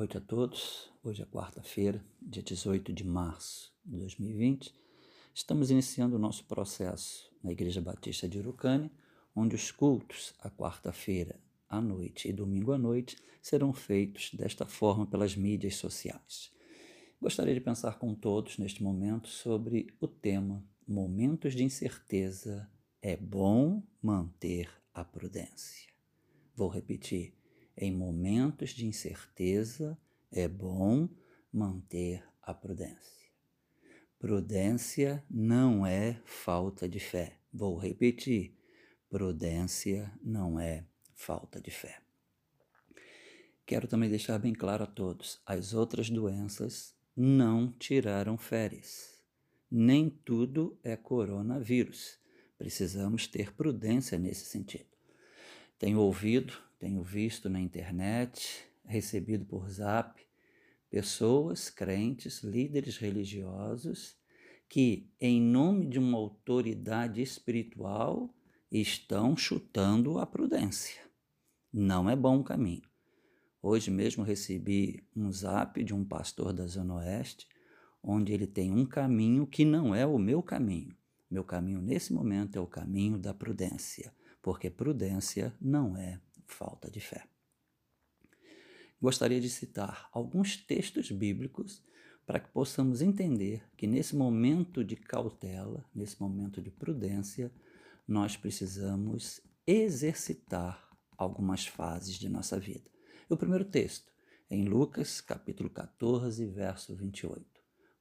noite a todos. Hoje é quarta-feira, dia 18 de março de 2020. Estamos iniciando o nosso processo na Igreja Batista de Urucânia, onde os cultos, a quarta-feira à noite e domingo à noite, serão feitos desta forma pelas mídias sociais. Gostaria de pensar com todos neste momento sobre o tema Momentos de incerteza. É bom manter a prudência. Vou repetir em momentos de incerteza, é bom manter a prudência. Prudência não é falta de fé. Vou repetir: prudência não é falta de fé. Quero também deixar bem claro a todos: as outras doenças não tiraram férias. Nem tudo é coronavírus. Precisamos ter prudência nesse sentido. Tenho ouvido tenho visto na internet, recebido por zap, pessoas crentes, líderes religiosos, que, em nome de uma autoridade espiritual, estão chutando a prudência. Não é bom caminho. Hoje mesmo recebi um zap de um pastor da Zona Oeste, onde ele tem um caminho que não é o meu caminho. Meu caminho nesse momento é o caminho da prudência, porque prudência não é falta de fé. Gostaria de citar alguns textos bíblicos para que possamos entender que nesse momento de cautela, nesse momento de prudência, nós precisamos exercitar algumas fases de nossa vida. O primeiro texto é em Lucas, capítulo 14, verso 28.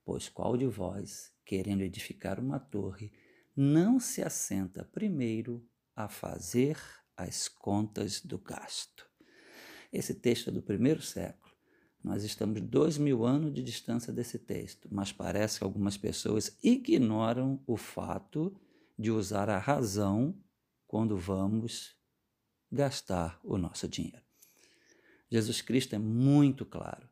Pois qual de vós, querendo edificar uma torre, não se assenta primeiro a fazer as contas do gasto. Esse texto é do primeiro século. Nós estamos dois mil anos de distância desse texto, mas parece que algumas pessoas ignoram o fato de usar a razão quando vamos gastar o nosso dinheiro. Jesus Cristo é muito claro.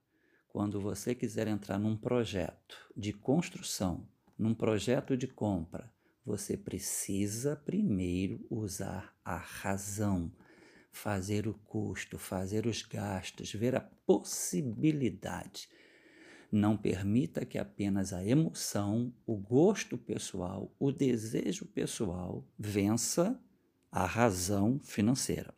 Quando você quiser entrar num projeto de construção, num projeto de compra, você precisa primeiro usar a razão, fazer o custo, fazer os gastos, ver a possibilidade. Não permita que apenas a emoção, o gosto pessoal, o desejo pessoal vença a razão financeira.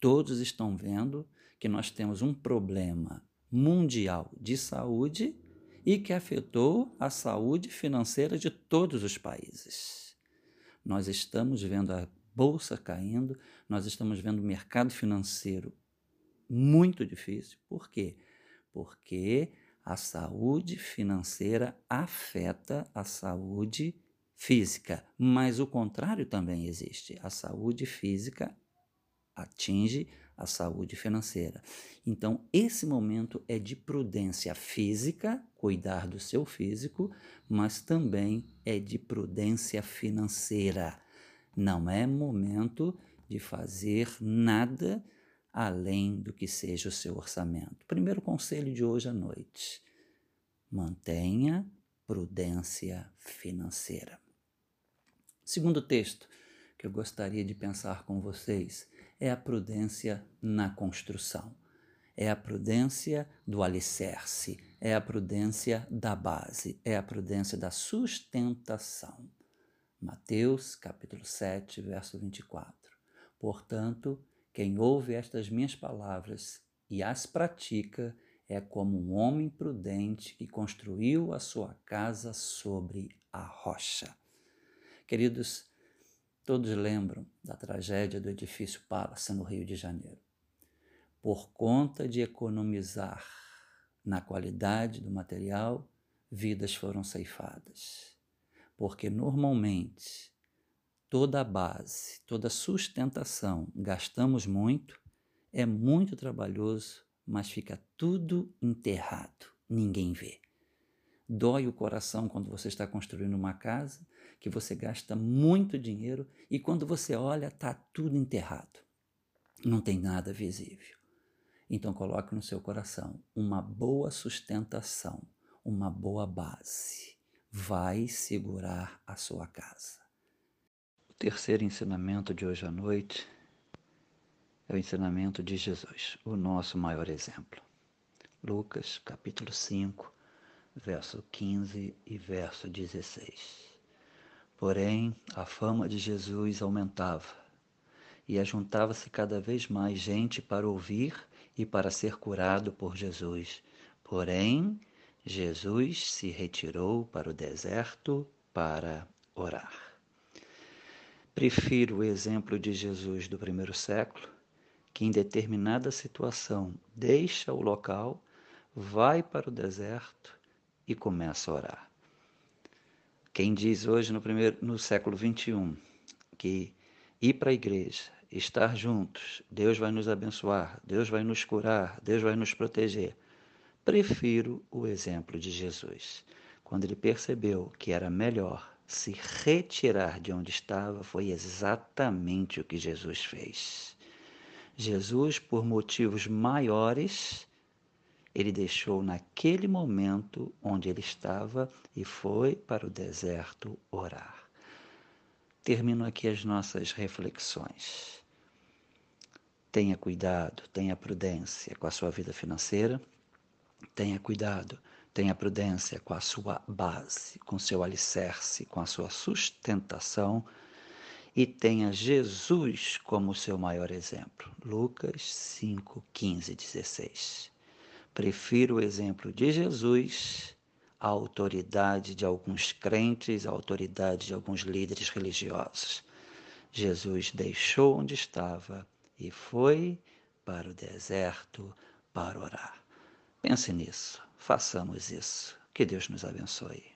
Todos estão vendo que nós temos um problema mundial de saúde e que afetou a saúde financeira de todos os países. Nós estamos vendo a bolsa caindo, nós estamos vendo o mercado financeiro muito difícil. Por quê? Porque a saúde financeira afeta a saúde física, mas o contrário também existe. A saúde física atinge a saúde financeira. Então, esse momento é de prudência física, cuidar do seu físico, mas também é de prudência financeira. Não é momento de fazer nada além do que seja o seu orçamento. Primeiro conselho de hoje à noite: mantenha prudência financeira. Segundo texto que eu gostaria de pensar com vocês é a prudência na construção, é a prudência do alicerce, é a prudência da base, é a prudência da sustentação. Mateus capítulo 7, verso 24. Portanto, quem ouve estas minhas palavras e as pratica é como um homem prudente que construiu a sua casa sobre a rocha. Queridos, Todos lembram da tragédia do edifício Palace no Rio de Janeiro. Por conta de economizar na qualidade do material, vidas foram ceifadas. Porque normalmente toda a base, toda a sustentação, gastamos muito, é muito trabalhoso, mas fica tudo enterrado, ninguém vê. Dói o coração quando você está construindo uma casa que você gasta muito dinheiro e quando você olha, está tudo enterrado. Não tem nada visível. Então coloque no seu coração uma boa sustentação, uma boa base. Vai segurar a sua casa. O terceiro ensinamento de hoje à noite é o ensinamento de Jesus, o nosso maior exemplo. Lucas, capítulo 5, verso 15 e verso 16. Porém, a fama de Jesus aumentava e ajuntava-se cada vez mais gente para ouvir e para ser curado por Jesus. Porém, Jesus se retirou para o deserto para orar. Prefiro o exemplo de Jesus do primeiro século, que em determinada situação deixa o local, vai para o deserto e começa a orar. Quem diz hoje no, primeiro, no século 21 que ir para a igreja, estar juntos, Deus vai nos abençoar, Deus vai nos curar, Deus vai nos proteger. Prefiro o exemplo de Jesus. Quando ele percebeu que era melhor se retirar de onde estava, foi exatamente o que Jesus fez. Jesus, por motivos maiores, ele deixou naquele momento onde ele estava e foi para o deserto orar. Termino aqui as nossas reflexões. Tenha cuidado, tenha prudência com a sua vida financeira Tenha cuidado, tenha prudência com a sua base, com seu alicerce, com a sua sustentação e tenha Jesus como seu maior exemplo. Lucas 5, 15, 16. Prefiro o exemplo de Jesus à autoridade de alguns crentes, à autoridade de alguns líderes religiosos. Jesus deixou onde estava e foi para o deserto para orar. Pense nisso, façamos isso. Que Deus nos abençoe.